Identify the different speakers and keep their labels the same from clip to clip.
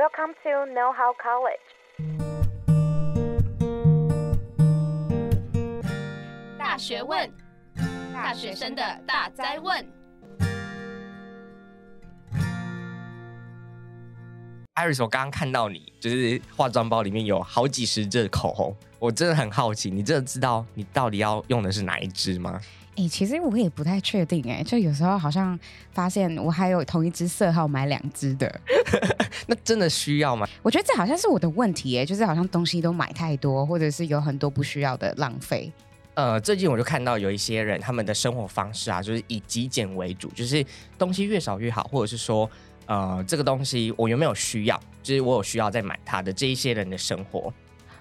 Speaker 1: Welcome to Know How College。
Speaker 2: 大学问，大学生的大哉问。
Speaker 3: Iris，我刚刚看到你就是化妆包里面有好几十支口红，我真的很好奇，你真的知道你到底要用的是哪一支吗？
Speaker 4: 哎、欸，其实我也不太确定，哎，就有时候好像发现我还有同一支色号买两支的，
Speaker 3: 那真的需要吗？
Speaker 4: 我觉得这好像是我的问题，哎，就是好像东西都买太多，或者是有很多不需要的浪费。
Speaker 3: 呃，最近我就看到有一些人他们的生活方式啊，就是以极简为主，就是东西越少越好，或者是说。呃，这个东西我有没有需要？就是我有需要再买它的这一些人的生活。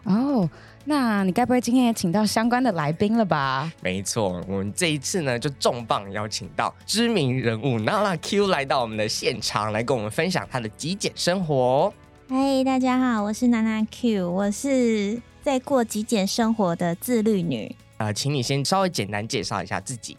Speaker 4: 哦，那你该不会今天也请到相关的来宾了吧？
Speaker 3: 没错，我们这一次呢就重磅邀请到知名人物娜娜 Q 来到我们的现场，来跟我们分享她的极简生活。
Speaker 5: 嗨，大家好，我是娜娜 Q，我是在过极简生活的自律女。
Speaker 3: 呃，请你先稍微简单介绍一下自己。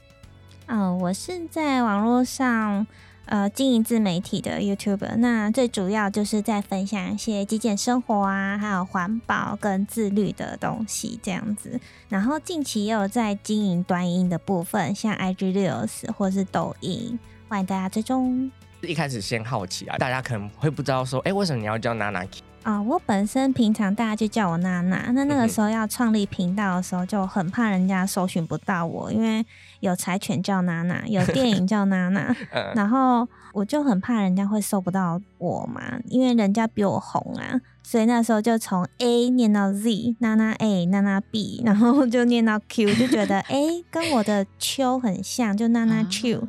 Speaker 5: 嗯、呃，我是在网络上。呃，经营自媒体的 YouTube，那最主要就是在分享一些极简生活啊，还有环保跟自律的东西这样子。然后近期也有在经营端音的部分，像 IG Reels 或是抖音，欢迎大家追踪。
Speaker 3: 一开始先好奇啊，大家可能会不知道说，哎，为什么你要叫娜娜 Q？
Speaker 5: 啊、哦，我本身平常大家就叫我娜娜。那那个时候要创立频道的时候，就很怕人家搜寻不到我，因为有柴犬叫娜娜，有电影叫娜娜，然后我就很怕人家会搜不到我嘛，因为人家比我红啊，所以那时候就从 A 念到 Z，娜娜 A，娜娜 B，然后就念到 Q，就觉得哎、欸，跟我的秋很像，就娜娜 Q，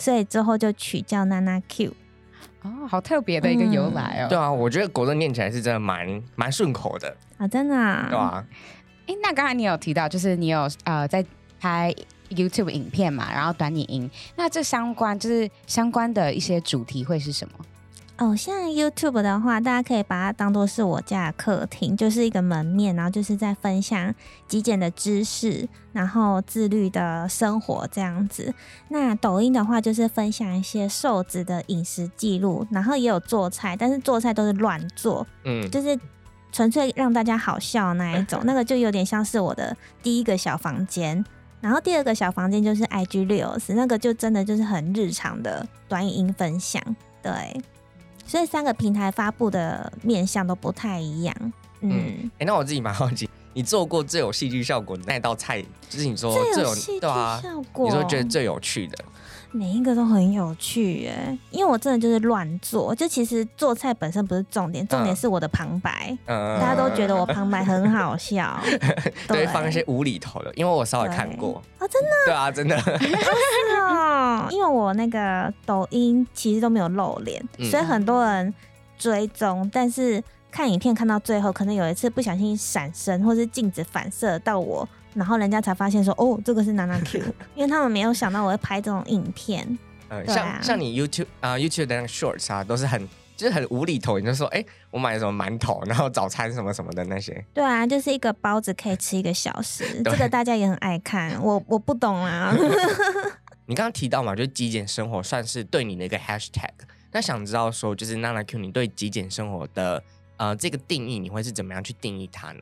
Speaker 5: 所以之后就取叫娜娜 Q。
Speaker 4: 哦，好特别的一个由来哦。
Speaker 3: 嗯、对啊，我觉得果真念起来是真的蛮蛮顺口的
Speaker 5: 啊，真的、啊。
Speaker 3: 对啊。
Speaker 4: 哎，那刚才你有提到，就是你有呃在拍 YouTube 影片嘛，然后短影音，那这相关就是相关的一些主题会是什么？
Speaker 5: 哦，像 YouTube 的话，大家可以把它当做是我家的客厅，就是一个门面，然后就是在分享极简的知识，然后自律的生活这样子。那抖音的话，就是分享一些瘦子的饮食记录，然后也有做菜，但是做菜都是乱做，嗯，就是纯粹让大家好笑那一种。那个就有点像是我的第一个小房间，然后第二个小房间就是 IG Reels，那个就真的就是很日常的短影音分享，对。所以三个平台发布的面向都不太一样。嗯，哎、嗯
Speaker 3: 欸，那我自己蛮好奇，你做过最有戏剧效果的那道菜，就是你说最有戏剧效果，你说觉得最有趣的。
Speaker 5: 每一个都很有趣耶，因为我真的就是乱做，就其实做菜本身不是重点，重点是我的旁白，嗯、大家都觉得我旁白很好笑，
Speaker 3: 对，放一些无厘头的，因为我稍微看过。
Speaker 5: 啊，真的，
Speaker 3: 对啊，真的，
Speaker 5: 是哦，因为我那个抖音其实都没有露脸，嗯、所以很多人追踪，但是看影片看到最后，可能有一次不小心闪身，或是镜子反射到我。然后人家才发现说，哦，这个是娜娜 Q，因为他们没有想到我会拍这种影片。
Speaker 3: 呃，啊、像像你 YouTube 啊、呃、YouTube 的那个 Shorts 啊，都是很就是很无厘头，你就说，哎，我买了什么馒头，然后早餐什么什么的那些。
Speaker 5: 对啊，就是一个包子可以吃一个小时，这个大家也很爱看。我我不懂啊。
Speaker 3: 你刚刚提到嘛，就是极简生活算是对你的一个 Hashtag。那想知道说，就是娜娜 Q，你对极简生活的呃这个定义，你会是怎么样去定义它呢？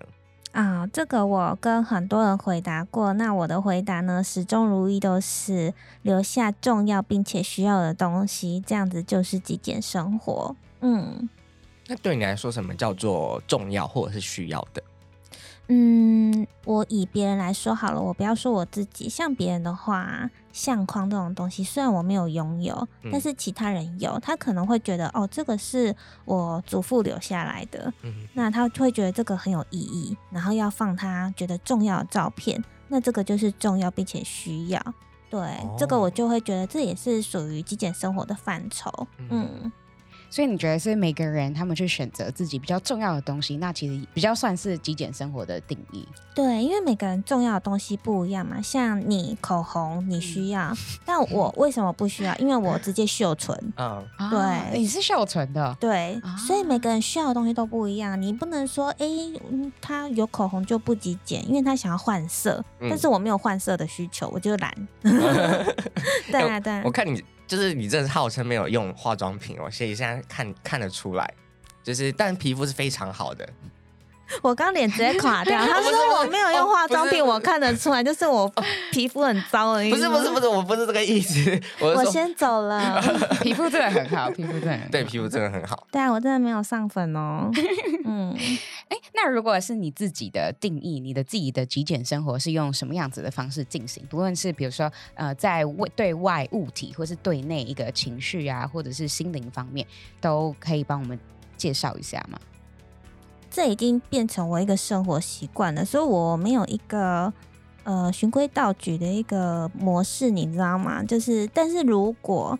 Speaker 5: 啊，这个我跟很多人回答过，那我的回答呢，始终如一，都是留下重要并且需要的东西，这样子就是极简生活。嗯，
Speaker 3: 那对你来说，什么叫做重要或者是需要的？
Speaker 5: 嗯，我以别人来说好了，我不要说我自己。像别人的话，相框这种东西，虽然我没有拥有，嗯、但是其他人有，他可能会觉得，哦，这个是我祖父留下来的，嗯、那他会觉得这个很有意义，然后要放他觉得重要的照片，那这个就是重要并且需要。对，哦、这个我就会觉得这也是属于极简生活的范畴。嗯。嗯
Speaker 4: 所以你觉得是每个人他们去选择自己比较重要的东西，那其实比较算是极简生活的定义。
Speaker 5: 对，因为每个人重要的东西不一样嘛。像你口红你需要，嗯、但我为什么不需要？因为我直接秀唇。嗯，对，
Speaker 4: 啊、你是秀唇的。
Speaker 5: 对，啊、所以每个人需要的东西都不一样。你不能说，哎、欸，他有口红就不极简，因为他想要换色。嗯、但是我没有换色的需求，我就懒。对啊，对啊。
Speaker 3: 我看你。就是你这是号称没有用化妆品哦，所以现在看看得出来。就是但皮肤是非常好的。
Speaker 5: 我刚脸直接垮掉，他说我没有用化妆品，我看得出来，就是我皮肤很糟而已。
Speaker 3: 不是不是不是，我不是这个意思。我，
Speaker 5: 我先走了。
Speaker 4: 皮肤真的很好，皮肤真的很好
Speaker 3: 对，皮肤真的很好。
Speaker 5: 对啊，我真的没有上粉哦。嗯，
Speaker 4: 哎，那如果是你自己的定义，你的自己的极简生活是用什么样子的方式进行？不论是比如说呃，在外对外物体，或是对内一个情绪啊，或者是心灵方面，都可以帮我们介绍一下吗？
Speaker 5: 这已经变成我一个生活习惯了，所以我没有一个呃循规蹈矩的一个模式，你知道吗？就是，但是如果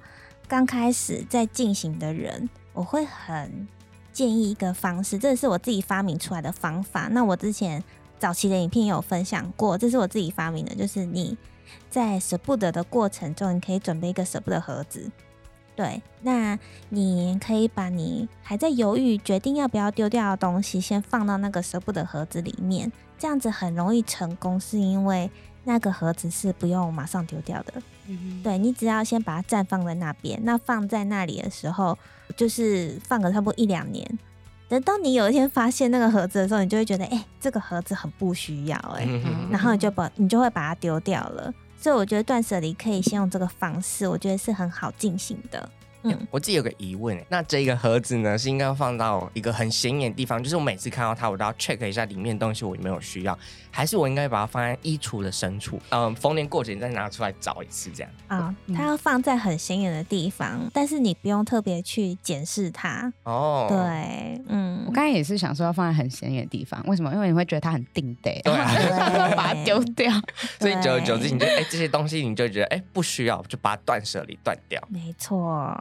Speaker 5: 刚开始在进行的人，我会很建议一个方式，这是我自己发明出来的方法。那我之前早期的影片有分享过，这是我自己发明的，就是你在舍不得的过程中，你可以准备一个舍不得盒子。对，那你可以把你还在犹豫、决定要不要丢掉的东西，先放到那个舍不得盒子里面，这样子很容易成功，是因为那个盒子是不用马上丢掉的。嗯，对，你只要先把它暂放在那边，那放在那里的时候，就是放个差不多一两年，等到你有一天发现那个盒子的时候，你就会觉得，哎、欸，这个盒子很不需要、欸，哎、嗯，然后你就把你就会把它丢掉了。所以我觉得断舍离可以先用这个方式，我觉得是很好进行的。嗯，
Speaker 3: 我自己有个疑问，那这个盒子呢，是应该要放到一个很显眼的地方，就是我每次看到它，我都要 check 一下里面的东西我有没有需要，还是我应该把它放在衣橱的深处，嗯，逢年过节再拿出来找一次这样？
Speaker 5: 啊，它要放在很显眼的地方，但是你不用特别去检视它。哦，对，嗯，
Speaker 4: 我刚才也是想说要放在很显眼的地方，为什么？因为你会觉得它很定得，对，要把它丢掉。
Speaker 3: 所以久而久之，你就哎、欸、这些东西你就觉得哎、欸、不需要，就把它断舍离断掉。
Speaker 5: 没错。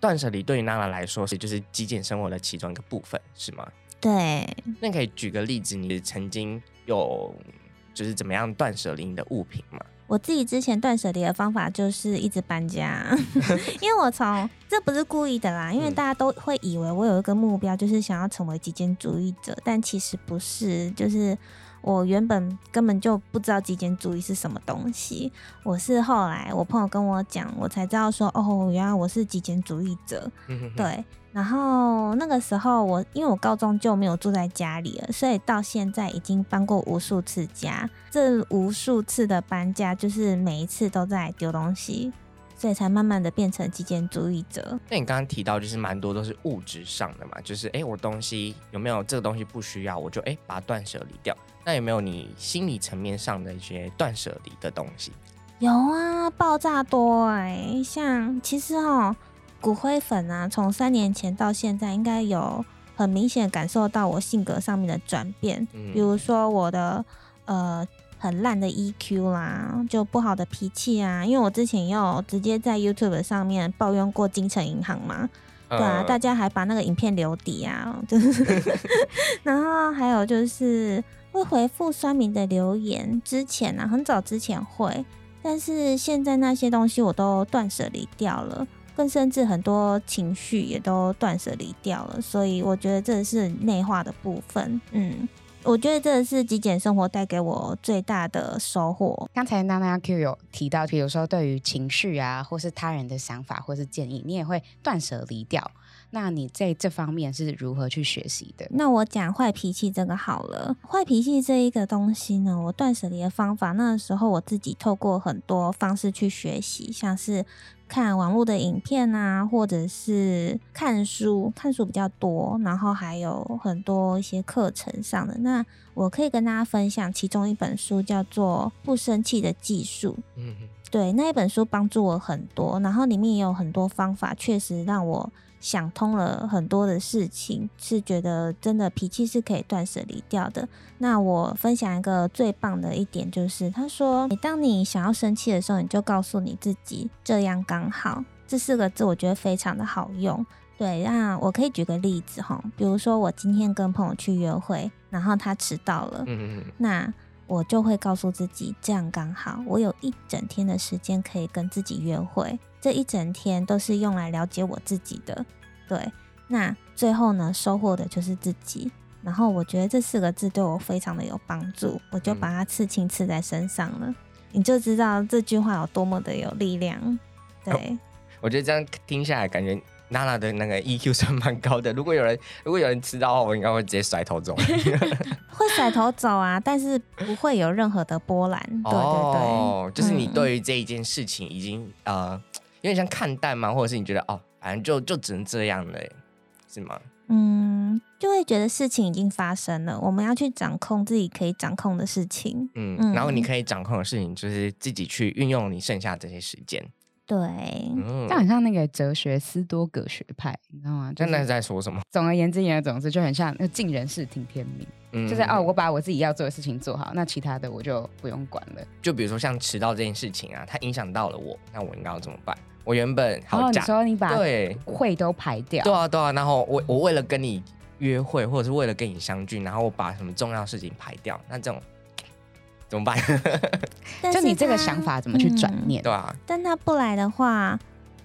Speaker 3: 断舍离对于娜娜来说是就是极简生活的其中一个部分，是吗？
Speaker 5: 对。那
Speaker 3: 可以举个例子，你曾经有就是怎么样断舍离你的物品吗？
Speaker 5: 我自己之前断舍离的方法就是一直搬家，因为我从这不是故意的啦，因为大家都会以为我有一个目标，就是想要成为极简主义者，但其实不是，就是。我原本根本就不知道极简主义是什么东西，我是后来我朋友跟我讲，我才知道说，哦，原来我是极简主义者。对，然后那个时候我因为我高中就没有住在家里了，所以到现在已经搬过无数次家，这无数次的搬家就是每一次都在丢东西。所以才慢慢的变成极简主义者。
Speaker 3: 那你刚刚提到就是蛮多都是物质上的嘛，就是哎，我东西有没有这个东西不需要，我就哎把它断舍离掉。那有没有你心理层面上的一些断舍离的东西？
Speaker 5: 有啊，爆炸多哎！像其实哦，骨灰粉啊，从三年前到现在，应该有很明显感受到我性格上面的转变。嗯，比如说我的呃。很烂的 EQ 啦，就不好的脾气啊。因为我之前也有直接在 YouTube 上面抱怨过金城银行嘛，对啊，大家还把那个影片留底啊，就是。然后还有就是会回复酸民的留言，之前啊，很早之前会，但是现在那些东西我都断舍离掉了，更甚至很多情绪也都断舍离掉了，所以我觉得这是内化的部分，嗯。我觉得这是极简生活带给我最大的收获。
Speaker 4: 刚才娜娜 Q 有提到，比如说对于情绪啊，或是他人的想法，或是建议，你也会断舍离掉。那你在这方面是如何去学习的？
Speaker 5: 那我讲坏脾气这个好了。坏脾气这一个东西呢，我断舍离的方法，那时候我自己透过很多方式去学习，像是。看网络的影片啊，或者是看书，看书比较多，然后还有很多一些课程上的。那我可以跟大家分享其中一本书，叫做《不生气的技术》。嗯哼，对，那一本书帮助我很多，然后里面也有很多方法，确实让我。想通了很多的事情，是觉得真的脾气是可以断舍离掉的。那我分享一个最棒的一点，就是他说，每当你想要生气的时候，你就告诉你自己“这样刚好”这四个字，我觉得非常的好用。对，那我可以举个例子哈，比如说我今天跟朋友去约会，然后他迟到了，那我就会告诉自己“这样刚好”，我有一整天的时间可以跟自己约会。这一整天都是用来了解我自己的，对。那最后呢，收获的就是自己。然后我觉得这四个字对我非常的有帮助，我就把它刺青刺在身上了。嗯、你就知道这句话有多么的有力量。对，
Speaker 3: 我觉得这样听下来，感觉娜娜的那个 EQ 算蛮高的。如果有人如果有人吃到的话，我应该会直接甩头走。
Speaker 5: 会甩头走啊，但是不会有任何的波澜。对对对，
Speaker 3: 哦，就是你对于这一件事情已经、嗯、呃有点像看淡吗？或者是你觉得哦，反正就就只能这样了，是吗？
Speaker 5: 嗯，就会觉得事情已经发生了，我们要去掌控自己可以掌控的事情。
Speaker 3: 嗯，嗯，然后你可以掌控的事情就是自己去运用你剩下这些时间。
Speaker 5: 对，
Speaker 4: 嗯，这很像那个哲学斯多葛学派，你知道吗？
Speaker 3: 真的是在说什么？
Speaker 4: 总而言之，言而总之，就很像那尽人事听天命。嗯，就是哦，我把我自己要做的事情做好，那其他的我就不用管了。
Speaker 3: 就比如说像迟到这件事情啊，它影响到了我，那我应该要怎么办？我原本好假，
Speaker 4: 你说你把
Speaker 3: 对
Speaker 4: 会都排掉，
Speaker 3: 对啊对啊，然后我我为了跟你约会，或者是为了跟你相聚，然后我把什么重要事情排掉，那这种怎么办？
Speaker 4: 就你这个想法怎么去转念？
Speaker 3: 嗯、对啊，
Speaker 5: 但他不来的话，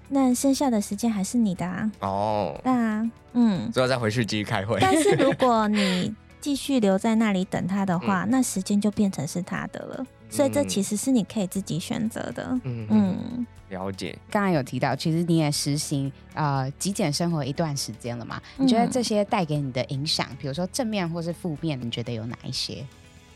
Speaker 5: 那剩下的时间还是你的啊。哦，对啊，嗯，
Speaker 3: 之后再回去继续开会。
Speaker 5: 但是如果你继续留在那里等他的话，嗯、那时间就变成是他的了。所以这其实是你可以自己选择的。嗯嗯，
Speaker 3: 了解。
Speaker 4: 刚刚有提到，其实你也实行呃极简生活一段时间了嘛？你觉得这些带给你的影响，比如说正面或是负面，你觉得有哪一些？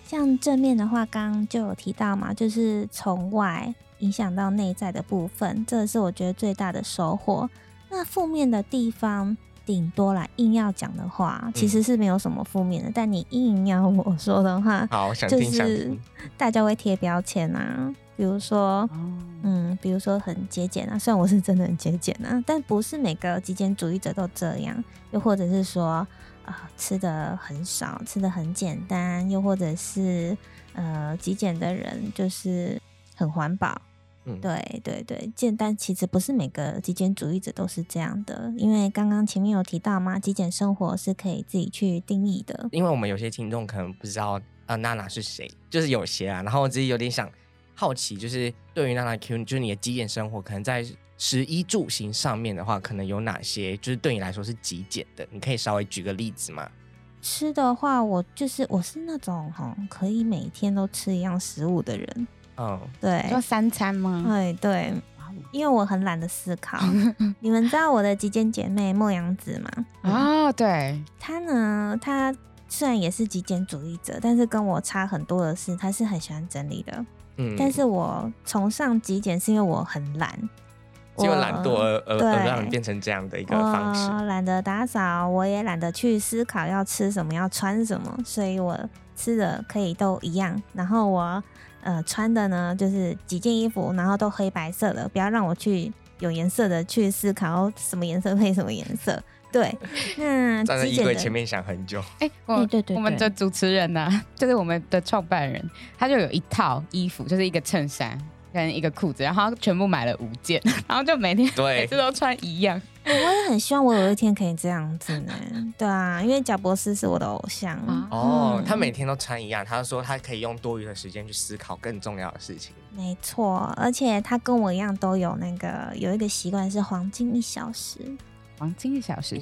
Speaker 5: 像正面的话，刚刚就有提到嘛，就是从外影响到内在的部分，这是我觉得最大的收获。那负面的地方。顶多啦，硬要讲的话，其实是没有什么负面的。嗯、但你硬要我说的话，
Speaker 3: 好，想听
Speaker 5: 就是大家会贴标签啊，比如说，哦、嗯，比如说很节俭啊。虽然我是真的很节俭啊，但不是每个极简主义者都这样。又或者是说，啊、呃，吃的很少，吃的很简单，又或者是呃，极简的人就是很环保。嗯、对对对，简单其实不是每个极简主义者都是这样的，因为刚刚前面有提到嘛，极简生活是可以自己去定义的。
Speaker 3: 因为我们有些听众可能不知道啊，娜娜是谁，就是有些啊，然后我自己有点想好奇，就是对于娜娜 Q，就是你的极简生活，可能在食衣住行上面的话，可能有哪些，就是对你来说是极简的？你可以稍微举个例子吗？
Speaker 5: 吃的话，我就是我是那种哈，可以每天都吃一样食物的人。
Speaker 3: 嗯，
Speaker 5: 对，
Speaker 4: 做三餐吗？
Speaker 5: 对对，因为我很懒得思考。你们知道我的极简姐妹莫阳子吗？
Speaker 4: 啊，对，
Speaker 5: 她呢，她虽然也是极简主义者，但是跟我差很多的是，她是很喜欢整理的。嗯，但是我崇尚极简是因为我很懒，
Speaker 3: 因为懒惰而而而让你变成这样的一个方式。
Speaker 5: 懒得打扫，我也懒得去思考要吃什么，要穿什么，所以我吃的可以都一样。然后我。呃，穿的呢就是几件衣服，然后都黑白色的，不要让我去有颜色的去思考什么颜色配什么颜色。对，那
Speaker 3: 站在衣柜前面想很久。
Speaker 4: 哎、欸，我、欸、对，对对，我们的主持人呢、啊，就是我们的创办人，他就有一套衣服，就是一个衬衫。跟一个裤子，然后他全部买了五件，然后就每天对每次都穿一样。
Speaker 5: 我也很希望我有一天可以这样子呢。对啊，因为贾博士是我的偶像。
Speaker 3: 哦，嗯、他每天都穿一样，他说他可以用多余的时间去思考更重要的事情。
Speaker 5: 没错，而且他跟我一样都有那个有一个习惯是黄金一小时。
Speaker 4: 黄金一小
Speaker 3: 时。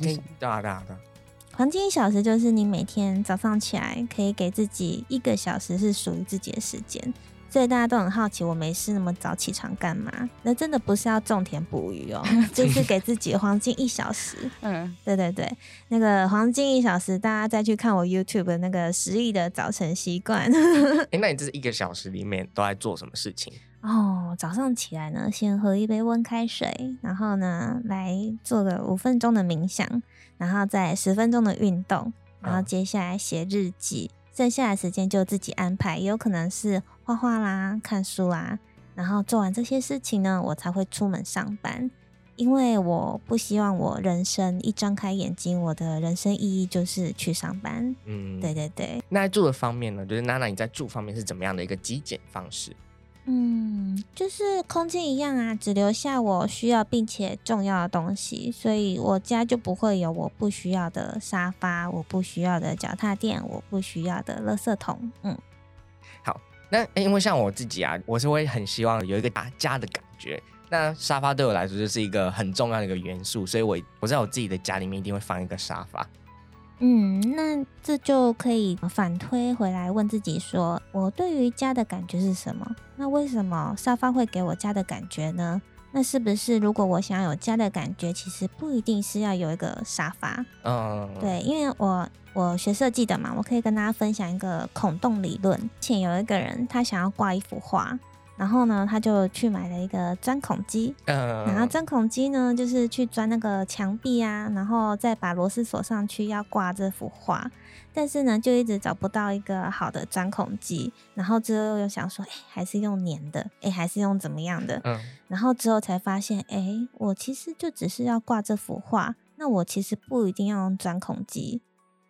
Speaker 5: 黄金一小时就是你每天早上起来可以给自己一个小时是属于自己的时间。所以大家都很好奇，我没事那么早起床干嘛？那真的不是要种田捕鱼哦，就是给自己黄金一小时。嗯，对对对，那个黄金一小时，大家再去看我 YouTube 的那个十亿的早晨习惯。
Speaker 3: 哎、欸，那你这是一个小时里面都在做什么事情？
Speaker 5: 哦，早上起来呢，先喝一杯温开水，然后呢，来做个五分钟的冥想，然后再十分钟的运动，然后接下来写日记。嗯剩下的时间就自己安排，也有可能是画画啦、看书啦，然后做完这些事情呢，我才会出门上班。因为我不希望我人生一张开眼睛，我的人生意义就是去上班。嗯，对对对。
Speaker 3: 那在住的方面呢，就是娜娜你在住方面是怎么样的一个极简方式？
Speaker 5: 嗯，就是空间一样啊，只留下我需要并且重要的东西，所以我家就不会有我不需要的沙发，我不需要的脚踏垫，我不需要的垃圾桶。嗯，
Speaker 3: 好，那因为像我自己啊，我是会很希望有一个大家的感觉。那沙发对我来说就是一个很重要的一个元素，所以我我在我自己的家里面一定会放一个沙发。
Speaker 5: 嗯，那这就可以反推回来问自己说：我对于家的感觉是什么？那为什么沙发会给我家的感觉呢？那是不是如果我想要有家的感觉，其实不一定是要有一个沙发？
Speaker 3: 嗯，
Speaker 5: 对，因为我我学设计的嘛，我可以跟大家分享一个孔洞理论。前有一个人他想要挂一幅画。然后呢，他就去买了一个钻孔机，嗯，然后钻孔机呢，就是去钻那个墙壁啊，然后再把螺丝锁上去，要挂这幅画。但是呢，就一直找不到一个好的钻孔机。然后之后又想说，哎，还是用粘的，哎，还是用怎么样的？嗯。然后之后才发现，哎，我其实就只是要挂这幅画，那我其实不一定要用钻孔机，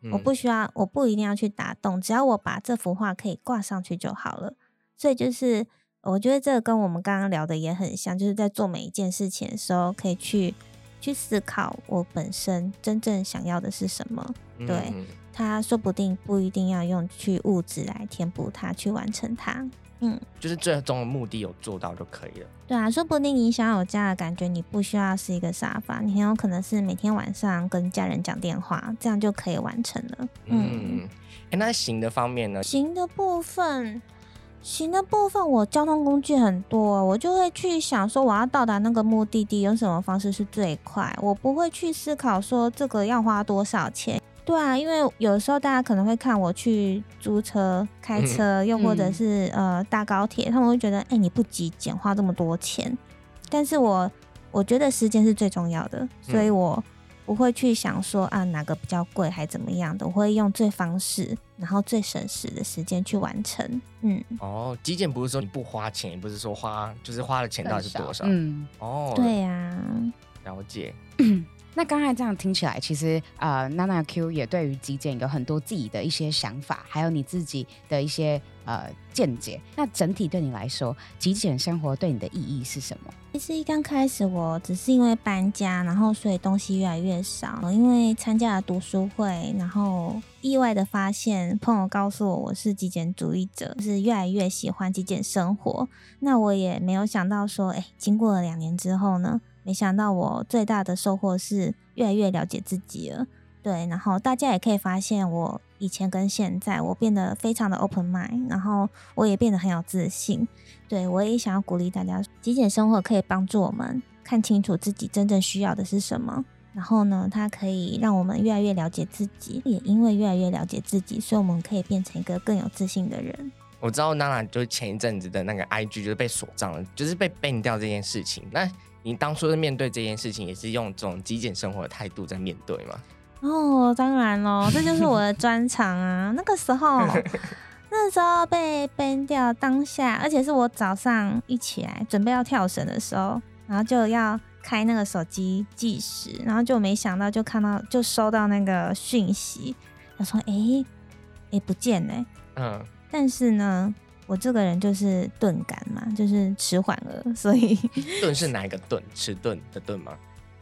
Speaker 5: 嗯，我不需要，我不一定要去打洞，只要我把这幅画可以挂上去就好了。所以就是。我觉得这个跟我们刚刚聊的也很像，就是在做每一件事情的时候，可以去去思考我本身真正想要的是什么。对，他说不定不一定要用去物质来填补它，去完成它。嗯，
Speaker 3: 就是最终的目的有做到就可以了。
Speaker 5: 对啊，说不定你想要有家的感觉，你不需要是一个沙发，你很有可能是每天晚上跟家人讲电话，这样就可以完成了。嗯，
Speaker 3: 哎、欸，那行的方面呢？
Speaker 5: 行的部分。行的部分，我交通工具很多，我就会去想说，我要到达那个目的地，用什么方式是最快。我不会去思考说这个要花多少钱。对啊，因为有时候大家可能会看我去租车、开车，又或者是、嗯、呃搭高铁，他们会觉得，哎、欸，你不极简，花这么多钱。但是我我觉得时间是最重要的，所以我。不会去想说啊哪个比较贵还怎么样的，我会用最方式，然后最省时的时间去完成。嗯，
Speaker 3: 哦，极简不是说你不花钱，也不是说花，就是花的钱到底是多少？
Speaker 4: 嗯，
Speaker 3: 哦，
Speaker 5: 对呀、啊，
Speaker 3: 了解。
Speaker 4: 那刚才这样听起来，其实呃，Nana Q 也对于极简有很多自己的一些想法，还有你自己的一些呃见解。那整体对你来说，极简生活对你的意义是什么？
Speaker 5: 其实一刚开始，我只是因为搬家，然后所以东西越来越少。因为参加了读书会，然后意外的发现，朋友告诉我我是极简主义者，就是越来越喜欢极简生活。那我也没有想到说，哎，经过了两年之后呢？没想到我最大的收获是越来越了解自己了，对，然后大家也可以发现我以前跟现在，我变得非常的 open mind，然后我也变得很有自信，对，我也想要鼓励大家，极简生活可以帮助我们看清楚自己真正需要的是什么，然后呢，它可以让我们越来越了解自己，也因为越来越了解自己，所以我们可以变成一个更有自信的人。
Speaker 3: 我知道娜娜就是前一阵子的那个 IG 就是被锁账了，就是被 ban 掉这件事情，那。你当初是面对这件事情，也是用这种极简生活的态度在面对吗？
Speaker 5: 哦，当然喽，这就是我的专长啊。那个时候，那时候被 ban 掉当下，而且是我早上一起来准备要跳绳的时候，然后就要开那个手机计时，然后就没想到就看到就收到那个讯息，他说：“哎、欸，哎、欸、不见呢。”嗯，但是呢。我这个人就是钝感嘛，就是迟缓了，所以
Speaker 3: 钝是哪一个钝？迟钝的钝吗？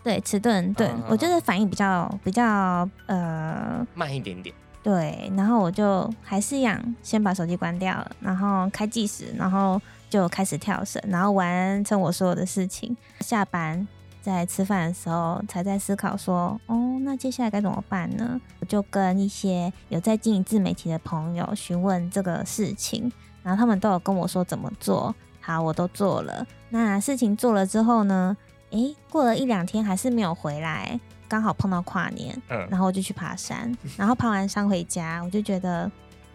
Speaker 5: 对，迟钝对，我就是反应比较比较呃
Speaker 3: 慢一点点。
Speaker 5: 对，然后我就还是一样，先把手机关掉了，然后开计时，然后就开始跳绳，然后完成我所有的事情。下班在吃饭的时候，才在思考说，哦，那接下来该怎么办呢？我就跟一些有在经营自媒体的朋友询问这个事情。然后他们都有跟我说怎么做，好，我都做了。那事情做了之后呢？诶，过了一两天还是没有回来，刚好碰到跨年，嗯，然后我就去爬山，然后爬完山回家，我就觉得，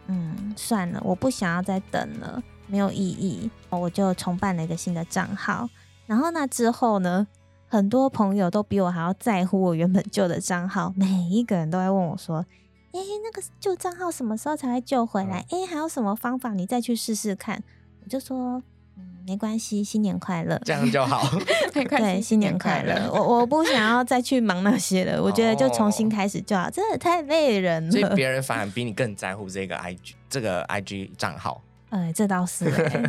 Speaker 5: 嗯，算了，我不想要再等了，没有意义，我就重办了一个新的账号。然后那之后呢，很多朋友都比我还要在乎我原本旧的账号，每一个人都在问我说。哎，那个旧账号什么时候才会救回来？哎，还有什么方法？你再去试试看。我就说，嗯，没关系，新年快乐，
Speaker 3: 这样就好。
Speaker 5: 对，新年快乐。我我不想要再去忙那些了，我觉得就重新开始就好。真的太累人了。
Speaker 3: 所以别人反而比你更在乎这个 IG 这个 IG 账号。
Speaker 5: 哎，这倒是。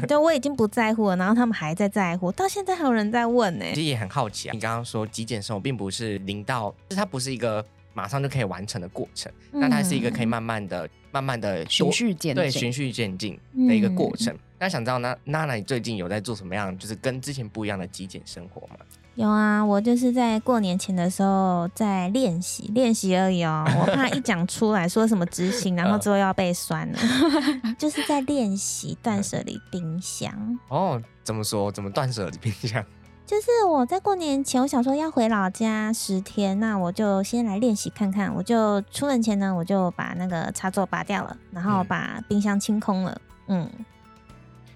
Speaker 5: 对，我已经不在乎了，然后他们还在在乎，到现在还有人在问呢。
Speaker 3: 其实也很好奇啊。你刚刚说极简生活并不是零到，就是它不是一个。马上就可以完成的过程，那、嗯、它是一个可以慢慢的、慢慢的
Speaker 4: 循序渐进，
Speaker 3: 对，循序渐进的一个过程。嗯、那想知道那娜娜你最近有在做什么样，就是跟之前不一样的极简生活吗？
Speaker 5: 有啊，我就是在过年前的时候在练习，练习而已哦。我怕一讲出来说什么执行，然后之后要被酸了，就是在练习断舍离冰箱。
Speaker 3: 哦，怎么说？怎么断舍离冰箱？
Speaker 5: 就是我在过年前，我想说要回老家十天，那我就先来练习看看。我就出门前呢，我就把那个插座拔掉了，然后把冰箱清空了。嗯，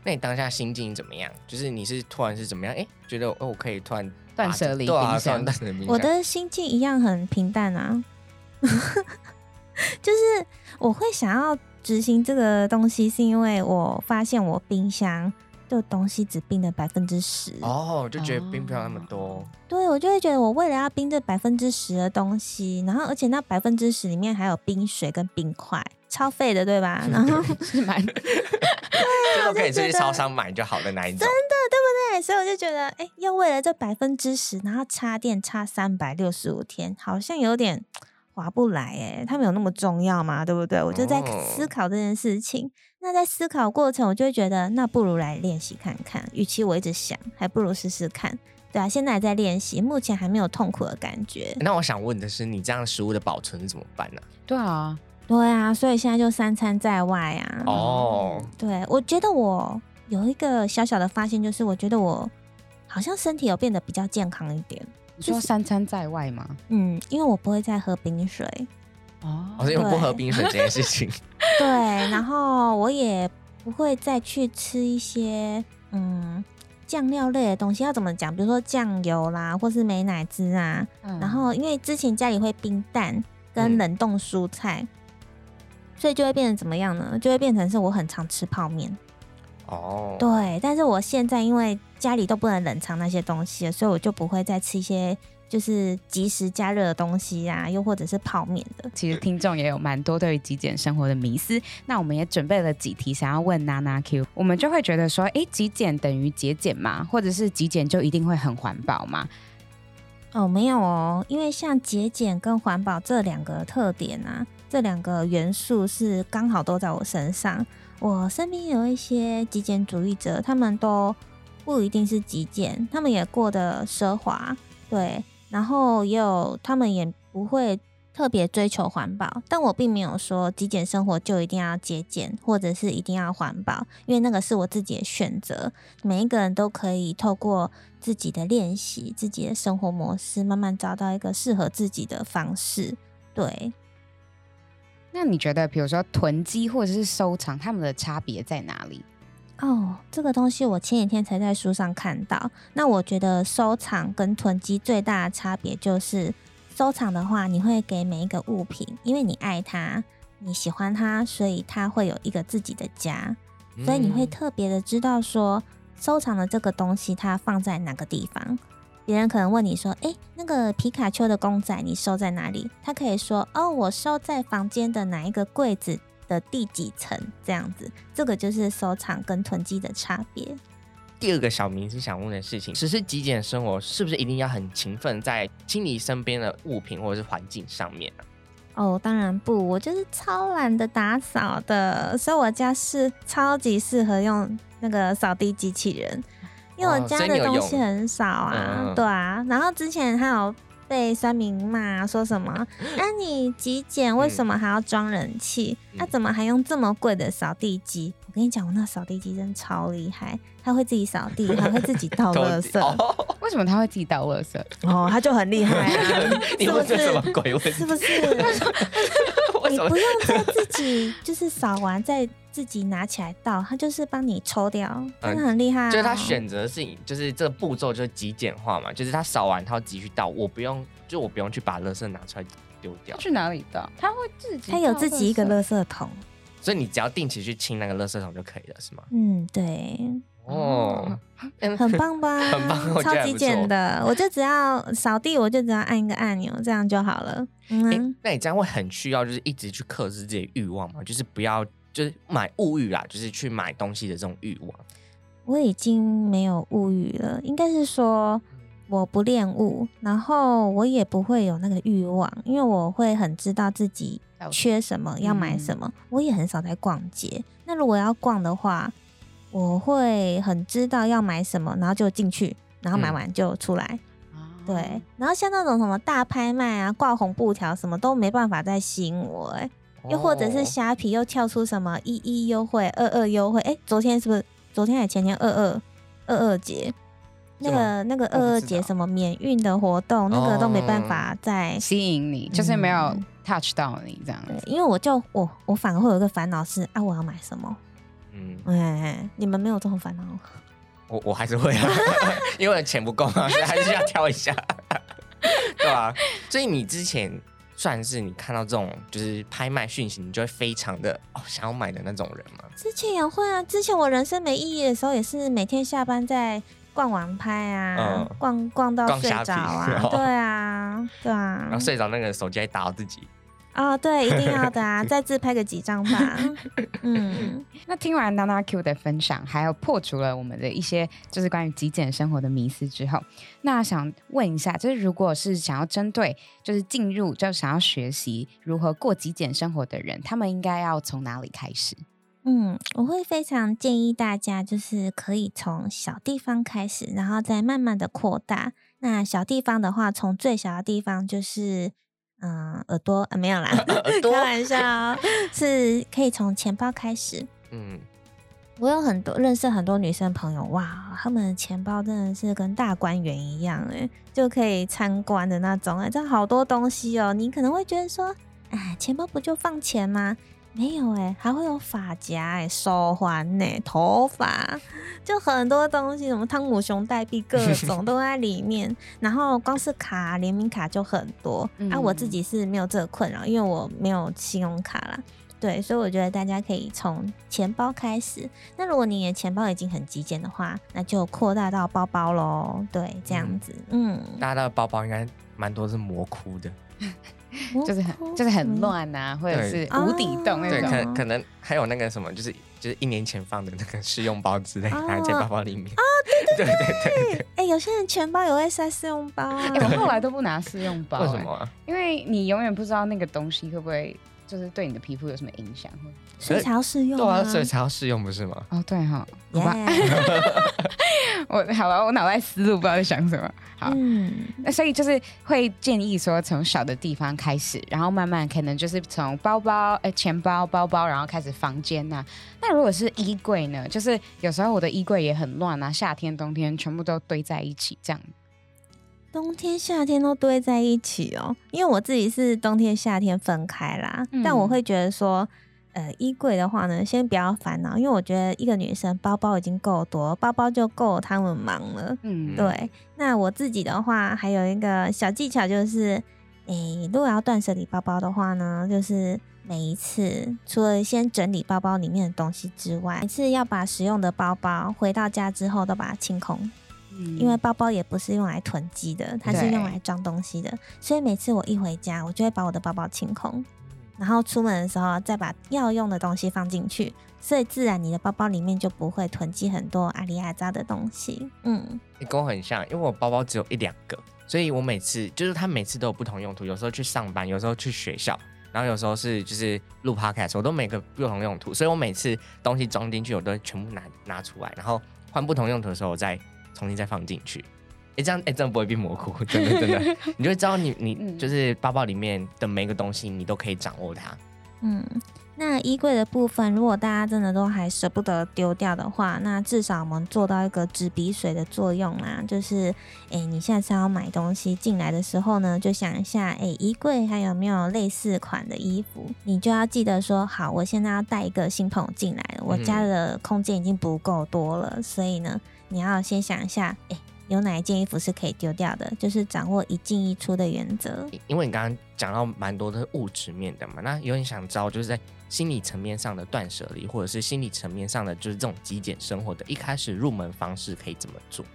Speaker 3: 那你当下心境怎么样？就是你是突然是怎么样？哎、欸，觉得哦，我可以突然
Speaker 4: 断舍离冰箱。
Speaker 3: 断舍离冰箱。
Speaker 5: 我的心境一样很平淡啊，就是我会想要执行这个东西，是因为我发现我冰箱。这个东西只冰了百分之十
Speaker 3: 哦，就觉得冰不了那么多。
Speaker 5: 哦、对，我就会觉得我为了要冰这百分之十的东西，然后而且那百分之十里面还有冰水跟冰块，超费的，对吧？然后
Speaker 4: 是蛮，对
Speaker 3: 啊，就可以去超商买就好的那一种，
Speaker 5: 真的对不对？所以我就觉得，哎，要为了这百分之十，然后插电插三百六十五天，好像有点划不来哎。他们有那么重要吗？对不对？我就在思考这件事情。哦那在思考过程，我就会觉得，那不如来练习看看。与其我一直想，还不如试试看。对啊，现在还在练习，目前还没有痛苦的感觉。
Speaker 3: 那我想问的是，你这样食物的保存怎么办呢？
Speaker 4: 对啊，
Speaker 5: 对啊，所以现在就三餐在外啊。
Speaker 3: 哦，
Speaker 5: 对，我觉得我有一个小小的发现，就是我觉得我好像身体有变得比较健康一点。
Speaker 4: 你说三餐在外吗？
Speaker 5: 嗯，因为我不会再喝冰水。
Speaker 3: 哦，我是因为不喝冰水这件事情。
Speaker 5: 对，然后我也不会再去吃一些嗯酱料类的东西。要怎么讲？比如说酱油啦，或是美乃滋啊。嗯、然后因为之前家里会冰蛋跟冷冻蔬菜，嗯、所以就会变成怎么样呢？就会变成是我很常吃泡面。
Speaker 3: 哦，
Speaker 5: 对，但是我现在因为家里都不能冷藏那些东西了，所以我就不会再吃一些。就是即时加热的东西啊，又或者是泡面的。
Speaker 4: 其实听众也有蛮多对于极简生活的迷思，那我们也准备了几题想要问娜娜 Q。我们就会觉得说，哎，极简等于节俭吗？或者是极简就一定会很环保吗？
Speaker 5: 哦，没有哦，因为像节俭跟环保这两个特点啊，这两个元素是刚好都在我身上。我身边有一些极简主义者，他们都不一定是极简，他们也过得奢华，对。然后也有，他们也不会特别追求环保，但我并没有说极简生活就一定要节俭，或者是一定要环保，因为那个是我自己的选择。每一个人都可以透过自己的练习、自己的生活模式，慢慢找到一个适合自己的方式。对。
Speaker 4: 那你觉得，比如说囤积或者是收藏，他们的差别在哪里？
Speaker 5: 哦，这个东西我前几天才在书上看到。那我觉得收藏跟囤积最大的差别就是，收藏的话，你会给每一个物品，因为你爱它，你喜欢它，所以它会有一个自己的家，所以你会特别的知道说，收藏的这个东西它放在哪个地方。别人可能问你说，诶，那个皮卡丘的公仔你收在哪里？他可以说，哦，我收在房间的哪一个柜子。的第几层这样子，这个就是收藏跟囤积的差别。
Speaker 3: 第二个小明是想问的事情，实施极简生活是不是一定要很勤奋在清理身边的物品或者是环境上面啊？
Speaker 5: 哦，当然不，我就是超懒得打扫的，所以我家是超级适合用那个扫地机器人，因为我家的东西很少啊，哦、对啊。然后之前还有。被酸民骂说什么？那、啊、你极简为什么还要装人气？那、嗯啊、怎么还用这么贵的扫地机？我跟你讲，我那扫地机真的超厉害，它会自己扫地，还 会自己倒垃圾。
Speaker 4: 哦、为什么它会自己倒垃圾？
Speaker 5: 哦，它就很厉害啊！
Speaker 3: 你问这什么鬼问题？
Speaker 5: 是不是？你不用再自己就是扫完再。自己拿起来倒，它就是帮你抽掉，真的很厉害、哦嗯。
Speaker 3: 就是他选择是，就是这个步骤就是极简化嘛，就是他扫完他要自己去倒，我不用，就我不用去把垃圾拿出来丢掉。
Speaker 4: 去哪里倒？他会自己，
Speaker 5: 他有自己一个垃圾桶，
Speaker 3: 所以你只要定期去清那个垃圾桶就可以了，是吗？
Speaker 5: 嗯，对。
Speaker 3: 哦，
Speaker 5: 很 棒吧？
Speaker 3: 很棒，
Speaker 5: 超级简的，我就只要扫地，我就只要按一个按钮，这样就好了。嗯、
Speaker 3: 欸，那你这样会很需要，就是一直去克制自己的欲望吗？就是不要。就是买物欲啦，就是去买东西的这种欲望。
Speaker 5: 我已经没有物欲了，应该是说我不恋物，然后我也不会有那个欲望，因为我会很知道自己缺什么，要买什么。嗯、我也很少在逛街。那如果要逛的话，我会很知道要买什么，然后就进去，然后买完就出来。嗯、对，然后像那种什么大拍卖啊，挂红布条，什么都没办法再吸引我、欸。又或者是虾皮又跳出什么一一优惠、二二优惠？哎，昨天是不是？昨天还前天二二二二节？那个那个二二节什么免运的活动，那个都没办法再
Speaker 4: 吸引你，就是没有 touch 到你这样子。
Speaker 5: 因为我就我我反而会有一个烦恼是啊，我要买什么？嗯，哎，你们没有这种烦恼？
Speaker 3: 我我还是会啊，因为钱不够嘛，所以还是要挑一下，对吧？所以你之前算是你看到这种就是拍卖讯息，你就会非常的哦想要买的那种人吗？
Speaker 5: 之前也会啊，之前我人生没意义的时候，也是每天下班在逛网拍啊，嗯、逛逛到睡着啊，对啊，对啊，
Speaker 3: 然后睡着那个手机还打到自己。
Speaker 5: 哦，对，一定要的啊！再自拍个几张吧。嗯，
Speaker 4: 那听完娜娜 Q 的分享，还有破除了我们的一些就是关于极简生活的迷思之后，那想问一下，就是如果是想要针对就是进入就想要学习如何过极简生活的人，他们应该要从哪里开始？
Speaker 5: 嗯，我会非常建议大家，就是可以从小地方开始，然后再慢慢的扩大。那小地方的话，从最小的地方就是。嗯，耳朵啊，没有啦，开玩笑，是可以从钱包开始。嗯，我有很多认识很多女生朋友，哇，她们的钱包真的是跟大观园一样，哎，就可以参观的那种，哎，这好多东西哦。你可能会觉得说，哎，钱包不就放钱吗？没有哎，还会有发夹哎，手环呢，头发，就很多东西，什么汤姆熊代币，各种都在里面。然后光是卡联名卡就很多。嗯、啊，我自己是没有这个困扰，因为我没有信用卡啦。对，所以我觉得大家可以从钱包开始。那如果你的钱包已经很极简的话，那就扩大到包包喽。对，这样子，嗯，
Speaker 3: 嗯大家的包包应该蛮多是魔窟的。
Speaker 4: 就是很就是很乱呐、啊，或者是无底洞那种。
Speaker 3: 对，可可能还有那个什么，就是就是一年前放的那个试用包之类，拿在包包里面。
Speaker 5: 啊，对对对对对。哎，有些人钱包有塞试用包。哎，
Speaker 4: 我后来都不拿试用包。
Speaker 3: 为什么、啊？
Speaker 4: 因为你永远不知道那个东西会不会就是对你的皮肤有什么影响。
Speaker 5: 所以才要试用。
Speaker 3: 对啊，所以才要试用，不是吗？
Speaker 4: 哦，对哈。好吧。我好吧，我脑袋思路不知道在想什么。好，嗯，那所以就是会建议说，从小的地方开始，然后慢慢可能就是从包包、哎、欸，钱包、包包，然后开始房间呐、啊。那如果是衣柜呢？就是有时候我的衣柜也很乱啊，夏天、冬天全部都堆在一起，这样。
Speaker 5: 冬天、夏天都堆在一起哦，因为我自己是冬天、夏天分开啦，嗯、但我会觉得说。呃，衣柜的话呢，先不要烦恼，因为我觉得一个女生包包已经够多，包包就够他们忙了。嗯，对。那我自己的话，还有一个小技巧就是，诶，如果要断舍离包包的话呢，就是每一次除了先整理包包里面的东西之外，每次要把使用的包包回到家之后都把它清空。嗯，因为包包也不是用来囤积的，它是用来装东西的，所以每次我一回家，我就会把我的包包清空。然后出门的时候再把要用的东西放进去，所以自然你的包包里面就不会囤积很多阿里阿扎的东西。嗯，
Speaker 3: 你跟我很像，因为我包包只有一两个，所以我每次就是它每次都有不同用途，有时候去上班，有时候去学校，然后有时候是就是录 podcast，我都每个不同用途，所以我每次东西装进去，我都全部拿拿出来，然后换不同用途的时候，我再重新再放进去。哎，这样哎，这样不会变模糊，真的真的，你就会知道你你就是包包里面的每个东西，你都可以掌握它。
Speaker 5: 嗯，那衣柜的部分，如果大家真的都还舍不得丢掉的话，那至少我们做到一个纸笔水的作用啦。就是，哎，你下次要买东西进来的时候呢，就想一下，哎，衣柜还有没有类似款的衣服？你就要记得说，好，我现在要带一个新朋友进来了，我家的空间已经不够多了，嗯、所以呢，你要先想一下，哎。有哪一件衣服是可以丢掉的？就是掌握一进一出的原则。
Speaker 3: 因为你刚刚讲到蛮多的物质面的嘛，那有点想知道，就是在心理层面上的断舍离，或者是心理层面上的就是这种极简生活的一开始入门方式可以怎么做？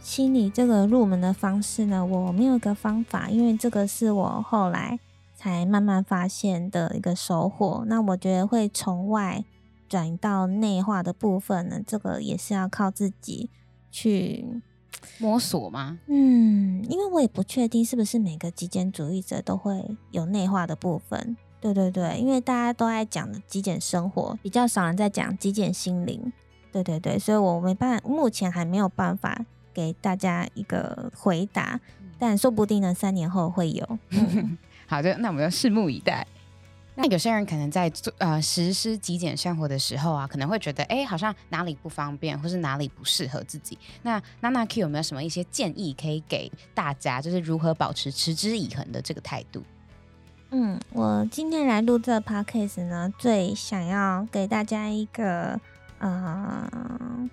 Speaker 5: 心理这个入门的方式呢，我没有一个方法，因为这个是我后来才慢慢发现的一个收获。那我觉得会从外转移到内化的部分呢，这个也是要靠自己。去
Speaker 4: 摸索吗？
Speaker 5: 嗯，因为我也不确定是不是每个极简主义者都会有内化的部分。对对对，因为大家都爱讲的极简生活，比较少人在讲极简心灵。对对对，所以我没办法，目前还没有办法给大家一个回答，但说不定呢，三年后会有。
Speaker 4: 好的，那我们就拭目以待。那有些人可能在做呃实施极简生活的时候啊，可能会觉得哎，好像哪里不方便，或是哪里不适合自己。那娜娜 Q 有没有什么一些建议可以给大家，就是如何保持持之以恒的这个态度？
Speaker 5: 嗯，我今天来录这个 podcast 呢，最想要给大家一个呃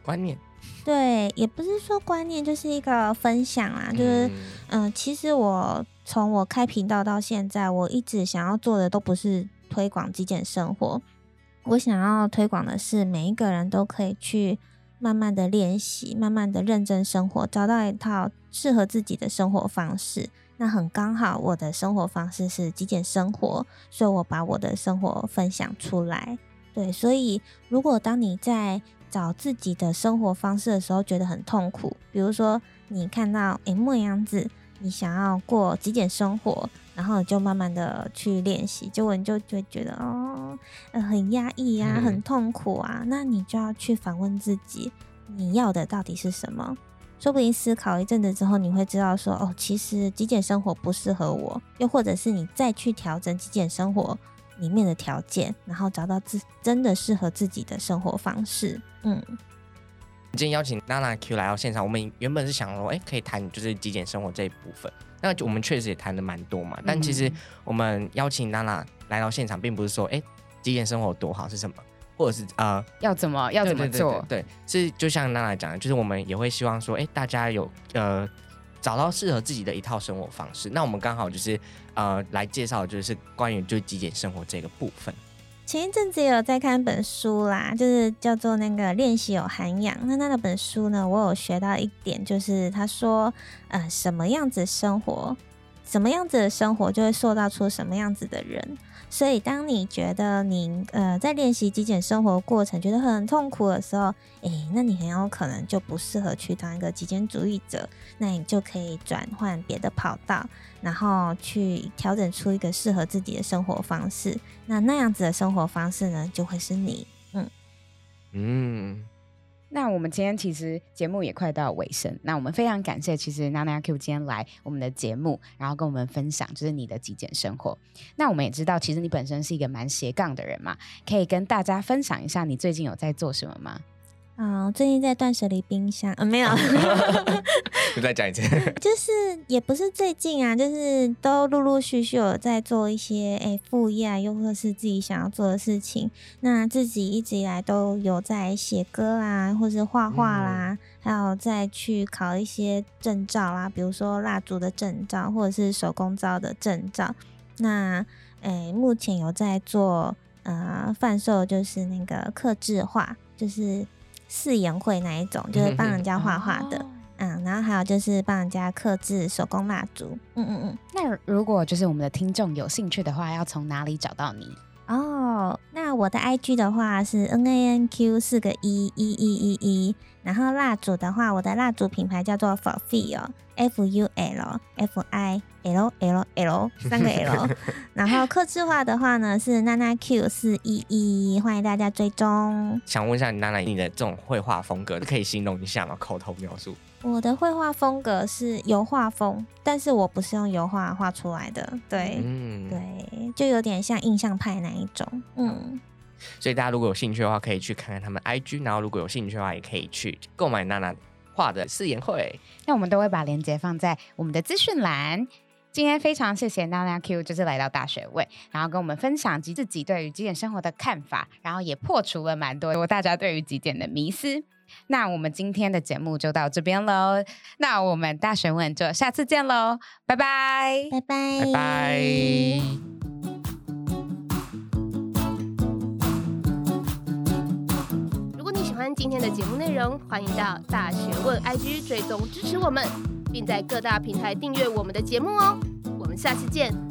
Speaker 3: 观念，
Speaker 5: 对，也不是说观念，就是一个分享啦，就是嗯、呃，其实我。从我开频道到现在，我一直想要做的都不是推广极简生活，我想要推广的是每一个人都可以去慢慢的练习，慢慢的认真生活，找到一套适合自己的生活方式。那很刚好，我的生活方式是极简生活，所以我把我的生活分享出来。对，所以如果当你在找自己的生活方式的时候觉得很痛苦，比如说你看到诶牧羊子。你想要过极简生活，然后就慢慢的去练习，结果你就就会觉得哦，呃，很压抑呀、啊，很痛苦啊。那你就要去反问自己，你要的到底是什么？说不定思考一阵子之后，你会知道说，哦，其实极简生活不适合我。又或者是你再去调整极简生活里面的条件，然后找到自真的适合自己的生活方式。嗯。
Speaker 3: 今天邀请娜娜 Q 来到现场，我们原本是想说，哎、欸，可以谈就是极简生活这一部分。那我们确实也谈的蛮多嘛。但其实我们邀请娜娜来到现场，并不是说，哎、欸，极简生活多好是什么，或者是呃，
Speaker 4: 要怎么要怎么做？
Speaker 3: 对，是就像娜娜讲的，就是我们也会希望说，哎、欸，大家有呃找到适合自己的一套生活方式。那我们刚好就是呃来介绍，就是关于就极简生活这个部分。
Speaker 5: 前一阵子有在看本书啦，就是叫做那个练习有涵养。那那本书呢，我有学到一点，就是他说，呃，什么样子生活，什么样子的生活，就会塑造出什么样子的人。所以，当你觉得你呃在练习极简生活过程觉得很痛苦的时候，诶，那你很有可能就不适合去当一个极简主义者。那你就可以转换别的跑道，然后去调整出一个适合自己的生活方式。那那样子的生活方式呢，就会是你。嗯
Speaker 3: 嗯。
Speaker 4: 那我们今天其实节目也快到尾声，那我们非常感谢，其实娜娜 Q 今天来我们的节目，然后跟我们分享就是你的极简生活。那我们也知道，其实你本身是一个蛮斜杠的人嘛，可以跟大家分享一下你最近有在做什么吗？
Speaker 5: 啊、哦，最近在断舍离冰箱，呃，没有，
Speaker 3: 就 再讲一次，
Speaker 5: 就是也不是最近啊，就是都陆陆续续有在做一些诶副业啊，又或者是自己想要做的事情。那自己一直以来都有在写歌啦，或是画画啦，嗯、还有再去考一些证照啦，比如说蜡烛的证照，或者是手工皂的证照。那诶，目前有在做呃贩售，就是那个刻制画，就是。四言会那一种，就是帮人家画画的，嗯，嗯，然后还有就是帮人家刻制手工蜡烛，嗯嗯嗯。
Speaker 4: 那如果就是我们的听众有兴趣的话，要从哪里找到你？
Speaker 5: 哦，那我的 IG 的话是 N A N Q 四个一一一一一，然后蜡烛的话，我的蜡烛品牌叫做 Fulfill。F U L F I L L L 三个 L，然后客制化的话呢是娜娜 Q 四一一，欢迎大家追踪。
Speaker 3: 想问一下你娜娜，你的这种绘画风格可以形容一下吗？口头描述。
Speaker 5: 我的绘画风格是油画风，但是我不是用油画画出来的，对，嗯，对，就有点像印象派那一种，嗯。
Speaker 3: 所以大家如果有兴趣的话，可以去看看他们 IG，然后如果有兴趣的话，也可以去购买娜娜。画的四言会，
Speaker 4: 那我们都会把链接放在我们的资讯栏。今天非常谢谢娜娜 Q，就是来到大学问，然后跟我们分享及自己对于极简生活的看法，然后也破除了蛮多大家对于极简的迷思。那我们今天的节目就到这边喽，那我们大学问就下次见喽，拜拜，
Speaker 5: 拜拜，
Speaker 3: 拜拜。
Speaker 2: 今天的节目内容，欢迎到大学问 IG 追踪支持我们，并在各大平台订阅我们的节目哦。我们下次见。